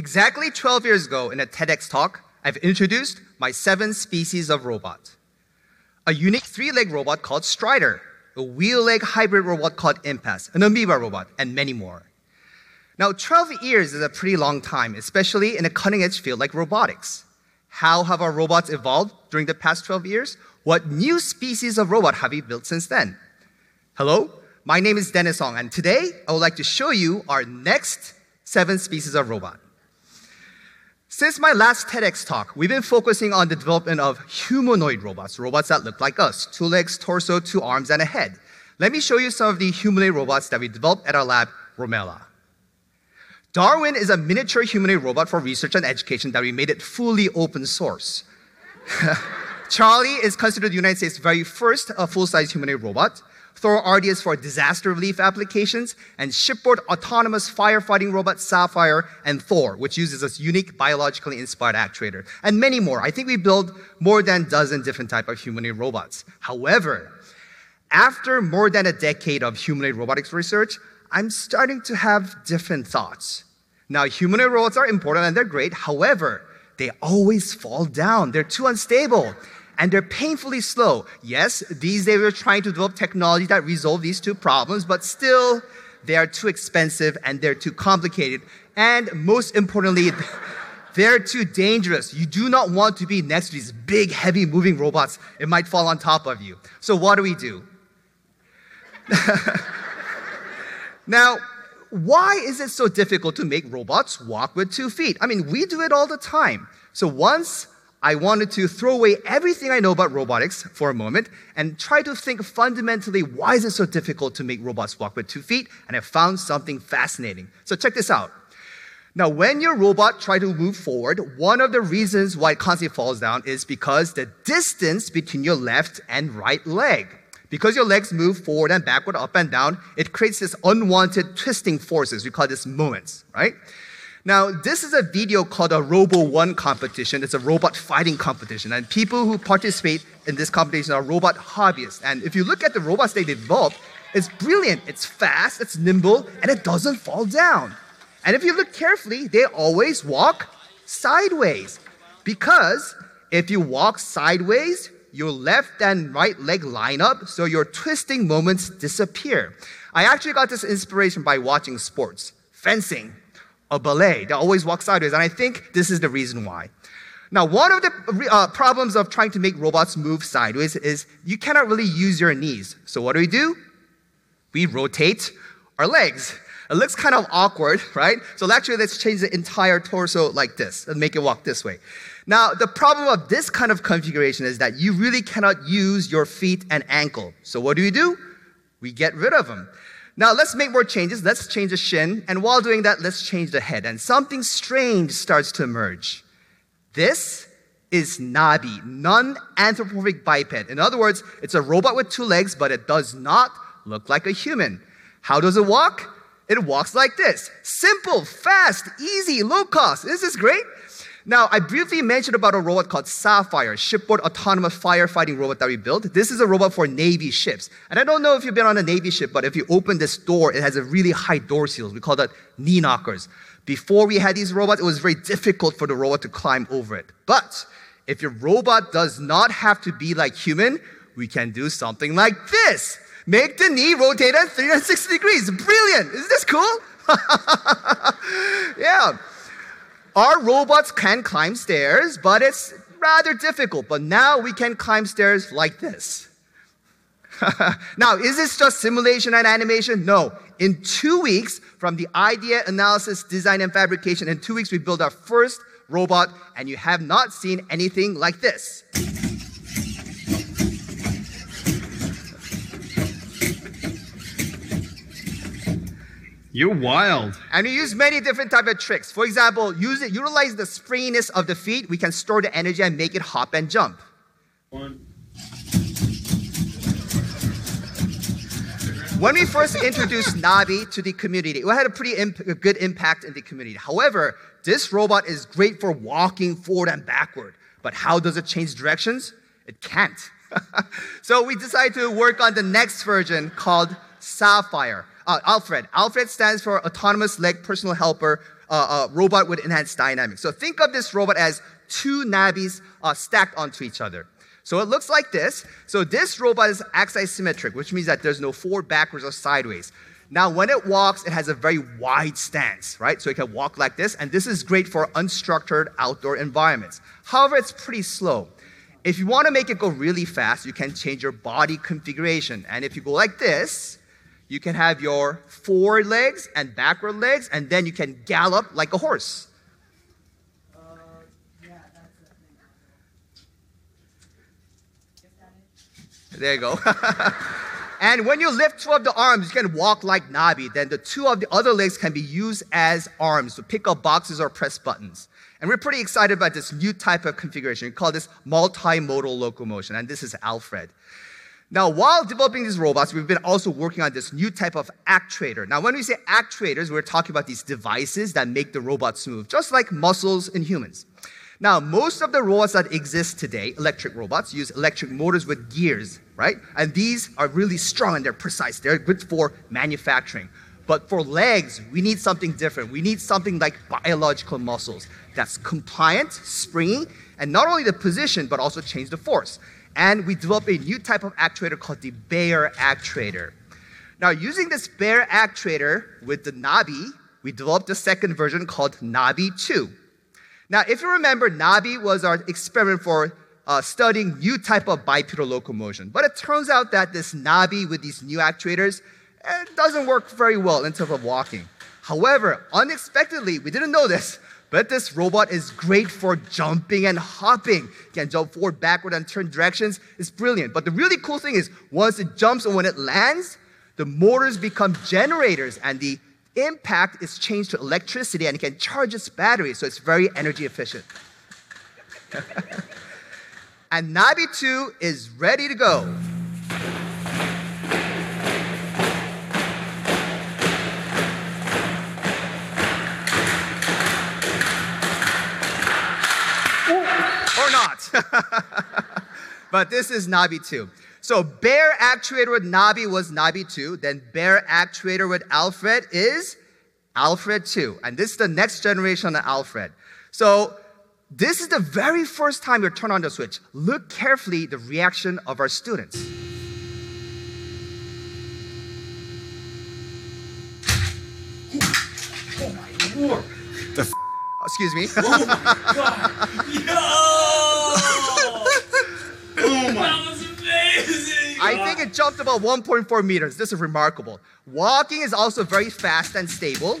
Exactly 12 years ago, in a TEDx talk, I've introduced my seven species of robot. A unique three leg robot called Strider, a wheel leg hybrid robot called IMPASS, an amoeba robot, and many more. Now, 12 years is a pretty long time, especially in a cutting edge field like robotics. How have our robots evolved during the past 12 years? What new species of robot have we built since then? Hello, my name is Dennis Hong, and today I would like to show you our next seven species of robot. Since my last TEDx talk, we've been focusing on the development of humanoid robots, robots that look like us, two legs, torso, two arms, and a head. Let me show you some of the humanoid robots that we developed at our lab, Romela. Darwin is a miniature humanoid robot for research and education that we made it fully open source. CHARLI is considered the United States' very first uh, full-size humanoid robot. Thor RD is for disaster relief applications, and shipboard autonomous firefighting robot SAFFiR and Thor, which uses this unique biologically inspired actuator, and many more. I think we build more than a dozen different type of humanoid robots. However, after more than a decade of humanoid robotics research, I'm starting to have different thoughts. Now, humanoid robots are important and they're great. However, they always fall down. They're too unstable and they're painfully slow. Yes, these days we're trying to develop technology that resolve these two problems, but still, they are too expensive and they're too complicated. And most importantly, they're too dangerous. You do not want to be next to these big, heavy moving robots. It might fall on top of you. So, what do we do? Now, why is it so difficult to make robots walk with two feet? I mean, we do it all the time. So once I wanted to throw away everything I know about robotics for a moment and try to think fundamentally why is it so difficult to make robots walk with two feet? And I found something fascinating. So check this out. Now, when your robot tries to move forward, one of the reasons why it constantly falls down is because the distance between your left and right leg. Because your legs move forward and backward, up and down, it creates this unwanted twisting forces. We call this moments, right? Now, this is a video called a Robo 1 competition. It's a robot fighting competition. And people who participate in this competition are robot hobbyists. And if you look at the robots they developed, it's brilliant. It's fast, it's nimble, and it doesn't fall down. And if you look carefully, they always walk sideways. Because if you walk sideways, your left and right leg line up so your twisting moments disappear. I actually got this inspiration by watching sports, fencing, a ballet. They always walk sideways, and I think this is the reason why. Now, one of the uh, problems of trying to make robots move sideways is you cannot really use your knees. So, what do we do? We rotate our legs. It looks kind of awkward, right? So, actually, let's change the entire torso like this and make it walk this way. Now, the problem of this kind of configuration is that you really cannot use your feet and ankle. So what do we do? We get rid of them. Now, let's make more changes. Let's change the shin. And while doing that, let's change the head. And something strange starts to emerge. This is Nabi, non anthropomorphic biped. In other words, it's a robot with two legs, but it does not look like a human. How does it walk? It walks like this simple, fast, easy, low cost. Is this great? Now, I briefly mentioned about a robot called SAFFiR, shipboard autonomous firefighting robot that we built. This is a robot for Navy ships. And I don't know if you've been on a Navy ship, but if you open this door, it has a really high door seals. We call that knee knockers. Before we had these robots, it was very difficult for the robot to climb over it. But if your robot does not have to be like human, we can do something like this. Make the knee rotate at 360 degrees. Brilliant. Isn't this cool? yeah. Our robots can climb stairs, but it's rather difficult. But now we can climb stairs like this. now, is this just simulation and animation? No. In two weeks, from the idea, analysis, design, and fabrication, in two weeks, we built our first robot, and you have not seen anything like this. You're wild. And we use many different type of tricks. For example, use it, utilize the springiness of the feet. We can store the energy and make it hop and jump. One. When we first introduced Nabi to the community, it had a pretty imp- a good impact in the community. However, this robot is great for walking forward and backward. But how does it change directions? It can't. so we decided to work on the next version called SAFFiR uh, ALPHRED. ALPHRED stands for Autonomous Leg Personal Helper uh, uh, robot with enhanced dynamics. So think of this robot as two nabis uh, stacked onto each other. So it looks like this. So this robot is axisymmetric, which means that there's no forward, backwards, or sideways. Now, when it walks, it has a very wide stance, right? So it can walk like this, and this is great for unstructured outdoor environments. However, it's pretty slow. If you want to make it go really fast, you can change your body configuration. And if you go like this, you can have your forward legs and backward legs, and then you can gallop like a horse. There you go. and when you lift two of the arms, you can walk like Nabi. Then the two of the other legs can be used as arms to pick up boxes or press buttons. And we're pretty excited about this new type of configuration. We call this multimodal locomotion, and this is ALPHRED. Now, while developing these robots, we've been also working on this new type of actuator. Now, when we say actuators, we're talking about these devices that make the robots move, just like muscles in humans. Now, most of the robots that exist today, electric robots, use electric motors with gears, right? And these are really strong and they're precise. They're good for manufacturing. But for legs, we need something different. We need something like biological muscles that's compliant, springy, and not only the position, but also change the force. And we developed a new type of actuator called the BEAR actuator. Now, using this BEAR actuator with the Nabi, we developed a second version called Nabi 2. Now, if you remember, Nabi was our experiment for uh, studying new type of bipedal locomotion. But it turns out that this Nabi with these new actuators it doesn't work very well in terms of walking. However, unexpectedly, we didn't know this, but this robot is great for jumping and hopping. It can jump forward, backward, and turn directions. It's brilliant. But the really cool thing is, once it jumps and when it lands, the motors become generators and the impact is changed to electricity and it can charge its battery, so it's very energy efficient. and Nabi 2 is ready to go. but this is Nabi 2. So bear actuator with Nabi was Nabi 2. Then bear actuator with ALPHRED is ALPHRED 2. And this is the next generation of ALPHRED. So this is the very first time you turn on the switch. Look carefully the reaction of our students. Oh. The f- Excuse me. Oh my god. Oh I think it jumped about 1.4 meters. This is remarkable. Walking is also very fast and stable.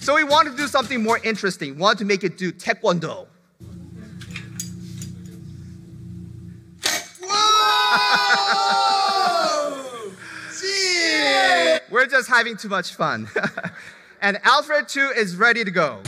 so we wanted to do something more interesting. We wanted to make it do taekwondo. We're just having too much fun. and ALPHRED 2 is ready to go.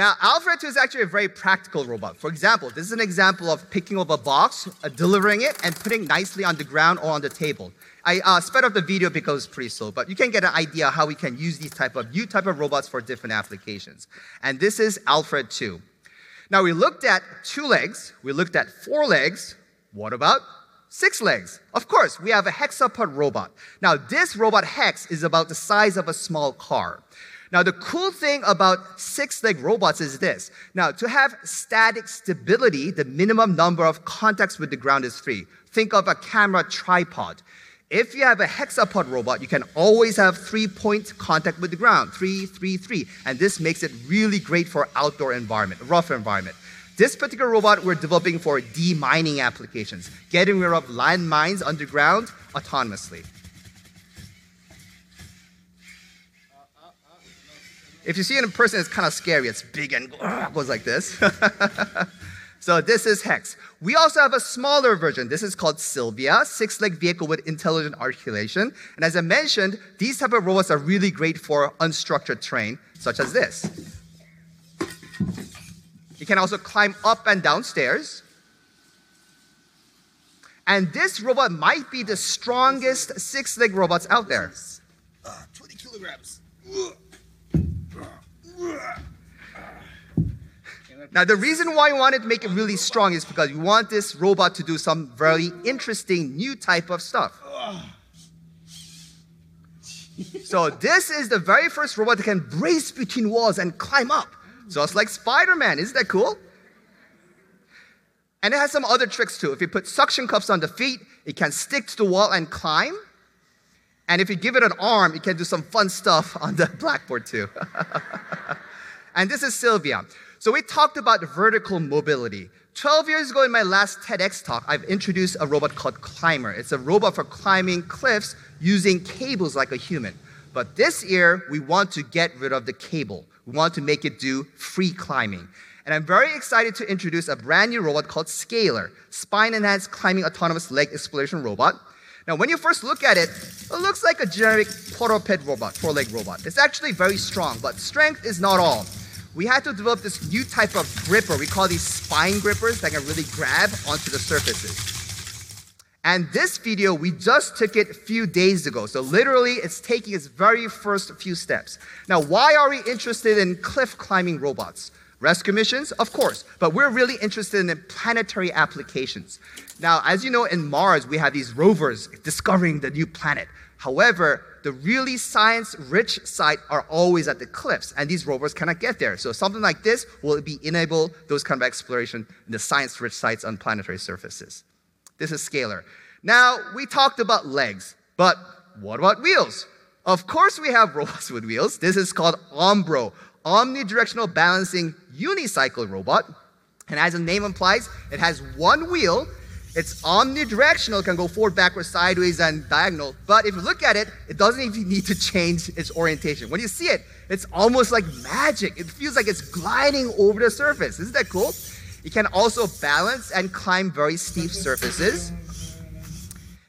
Now, ALPHRED 2 is actually a very practical robot. For example, this is an example of picking up a box, uh, delivering it, and putting nicely on the ground or on the table. I uh, sped up the video because it's pretty slow, but you can get an idea how we can use these type of new type of robots for different applications. And this is ALPHRED 2. Now, we looked at two legs, we looked at four legs. What about six legs? Of course, we have a hexapod robot. Now, this robot Hex is about the size of a small car. Now, the cool thing about six leg robots is this. Now, to have static stability, the minimum number of contacts with the ground is three. Think of a camera tripod. If you have a hexapod robot, you can always have three point contact with the ground three, three, three. And this makes it really great for outdoor environment, rough environment. This particular robot we're developing for demining applications, getting rid of landmines underground autonomously. If you see it in person, it's kind of scary. It's big and goes like this. so this is Hex. We also have a smaller version. This is called Sylvia, six-leg vehicle with intelligent articulation. And as I mentioned, these type of robots are really great for unstructured terrain, such as this. You can also climb up and down stairs. And this robot might be the strongest six leg robots out there. Uh, 20 kilograms. Now, the reason why we wanted to make it really strong is because we want this robot to do some very interesting new type of stuff. So, this is the very first robot that can brace between walls and climb up, just like Spider Man. Isn't that cool? And it has some other tricks too. If you put suction cups on the feet, it can stick to the wall and climb. And if you give it an arm, it can do some fun stuff on the blackboard too. and this is Sylvia. So we talked about vertical mobility. 12 years ago in my last TEDx talk, I've introduced a robot called Climber. It's a robot for climbing cliffs using cables like a human. But this year, we want to get rid of the cable. We want to make it do free climbing. And I'm very excited to introduce a brand new robot called SCALER, spine enhanced climbing autonomous leg exploration robot. Now, when you first look at it, it looks like a generic quadruped robot, four leg robot. It's actually very strong, but strength is not all. We had to develop this new type of gripper. We call these spine grippers that can really grab onto the surfaces. And this video, we just took it a few days ago. So literally, it's taking its very first few steps. Now, why are we interested in cliff climbing robots? Rescue missions, of course, but we're really interested in planetary applications. Now, as you know, in Mars, we have these rovers discovering the new planet. However, the really science rich sites are always at the cliffs, and these rovers cannot get there. So, something like this will be enable those kind of exploration in the science rich sites on planetary surfaces. This is SCALER. Now, we talked about legs, but what about wheels? Of course, we have robots with wheels. This is called Ombro, omnidirectional balancing unicycle robot. And as the name implies, it has one wheel. It's omnidirectional, can go forward, backward, sideways, and diagonal. But if you look at it, it doesn't even need to change its orientation. When you see it, it's almost like magic. It feels like it's gliding over the surface. Isn't that cool? It can also balance and climb very steep surfaces.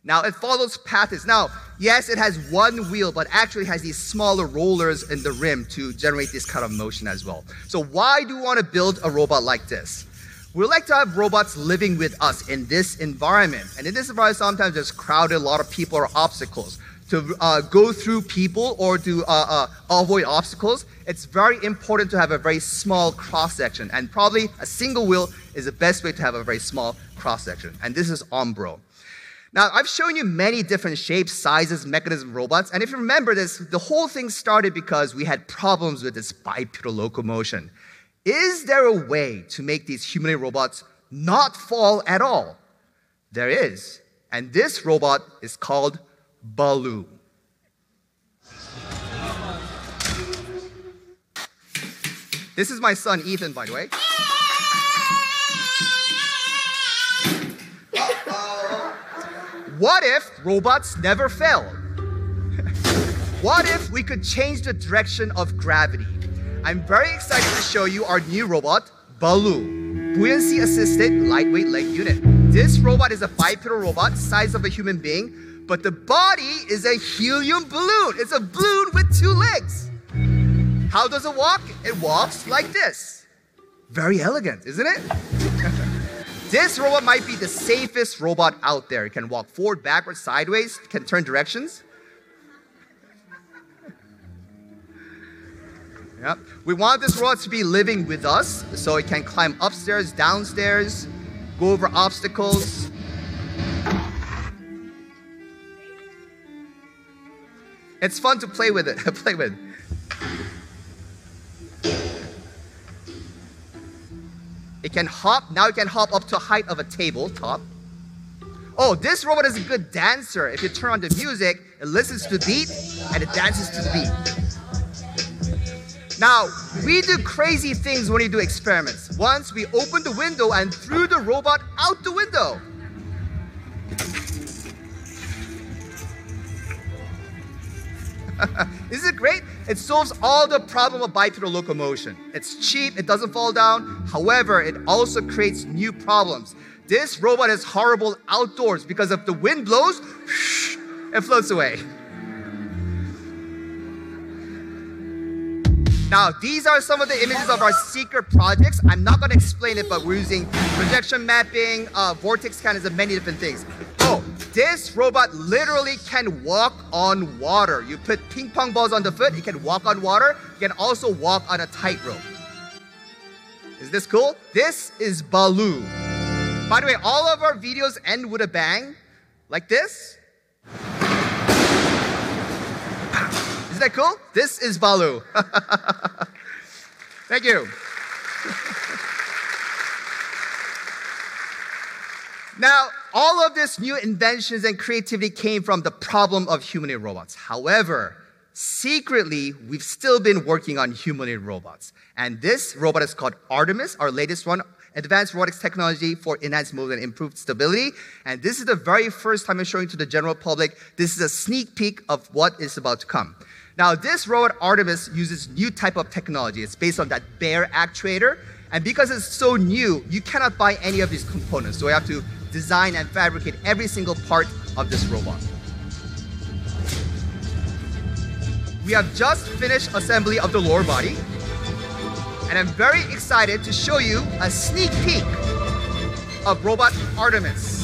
Now it follows paths. Now, yes, it has one wheel, but actually has these smaller rollers in the rim to generate this kind of motion as well. So why do we want to build a robot like this? We like to have robots living with us in this environment. And in this environment, sometimes there's crowded, a lot of people or obstacles. To uh, go through people or to uh, uh, avoid obstacles, it's very important to have a very small cross section. And probably a single wheel is the best way to have a very small cross section. And this is Ombro. Now, I've shown you many different shapes, sizes, mechanism robots, and if you remember this, the whole thing started because we had problems with this bipedal locomotion. Is there a way to make these humanoid robots not fall at all? There is, and this robot is called BALLU. This is my son Ethan, by the way. What if robots never fail? what if we could change the direction of gravity? I'm very excited to show you our new robot, BALLU, buoyancy assisted lightweight leg unit. This robot is a bipedal robot, size of a human being, but the body is a helium balloon. It's a balloon with two legs. How does it walk? It walks like this. Very elegant, isn't it? This robot might be the safest robot out there. It can walk forward, backwards, sideways, can turn directions. Yep. We want this robot to be living with us so it can climb upstairs, downstairs, go over obstacles. It's fun to play with it. play with. It can hop. Now it can hop up to a height of a tabletop. Oh, this robot is a good dancer. If you turn on the music, it listens to the beat and it dances to the beat. Now, we do crazy things when we do experiments. Once we opened the window and threw the robot out the window. Isn't it great? It solves all the problem of bipedal locomotion. It's cheap, it doesn't fall down. However, it also creates new problems. This robot is horrible outdoors because if the wind blows, it floats away. Now, these are some of the images of our secret projects. I'm not going to explain it, but we're using projection mapping, uh, vortex scanners, and many different things. Oh, this robot literally can walk on water. You put ping pong balls on the foot, it can walk on water. It can also walk on a tightrope. Is this cool? This is BALLU. By the way, all of our videos end with a bang, like this. Isn't that cool? This is BALLU. Thank you. Now, all of this new inventions and creativity came from the problem of humanoid robots. However, secretly, we've still been working on humanoid robots. And this robot is called Artemis, our latest one, advanced robotics technology for enhanced movement and improved stability. And this is the very first time I'm showing to the general public. This is a sneak peek of what is about to come. Now, this robot Artemis uses new type of technology. It's based on that bear actuator. And because it's so new, you cannot buy any of these components. So we have to design and fabricate every single part of this robot. We have just finished assembly of the lower body. And I'm very excited to show you a sneak peek of robot Artemis.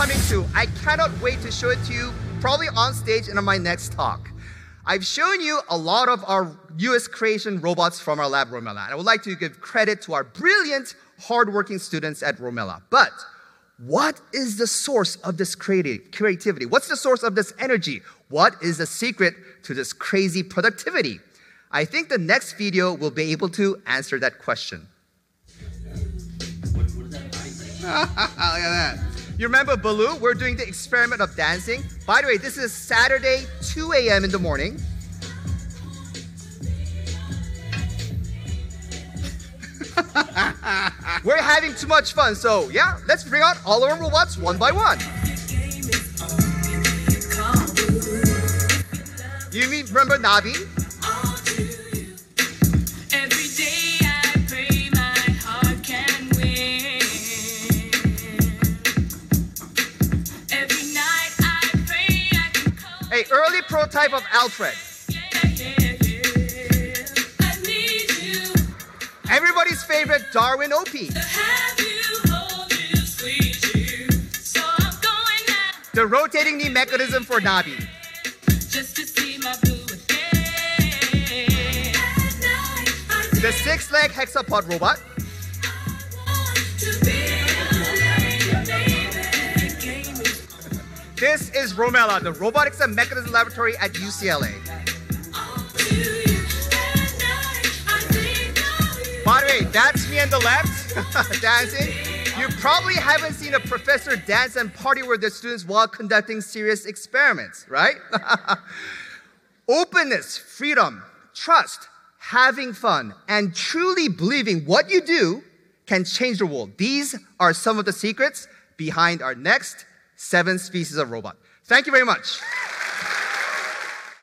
Coming. I cannot wait to show it to you, probably on stage in my next talk. I've shown you a lot of our US creation robots from our lab, Romela. And I would like to give credit to our brilliant, hardworking students at Romela. But what is the source of this creativity? What's the source of this energy? What is the secret to this crazy productivity? I think the next video will be able to answer that question. Look at that. You remember BALLU? We're doing the experiment of dancing. By the way, this is Saturday, 2 a.m. in the morning. We're having too much fun, so yeah, let's bring out all our robots one by one. You mean remember Nabi? Prototype of ALPHRED. Everybody's favorite DARwIn-OP. The rotating knee mechanism for Nabi. just to see my boo again. At night I The six leg hexapod robot. This is Romela, the Robotics and Mechanism Laboratory at UCLA. By the way, that's me on the left, dancing. You probably haven't seen a professor dance and party with their students while conducting serious experiments, right? Openness, freedom, trust, having fun, and truly believing what you do can change the world. These are some of the secrets behind our next seven species of robot. Thank you very much.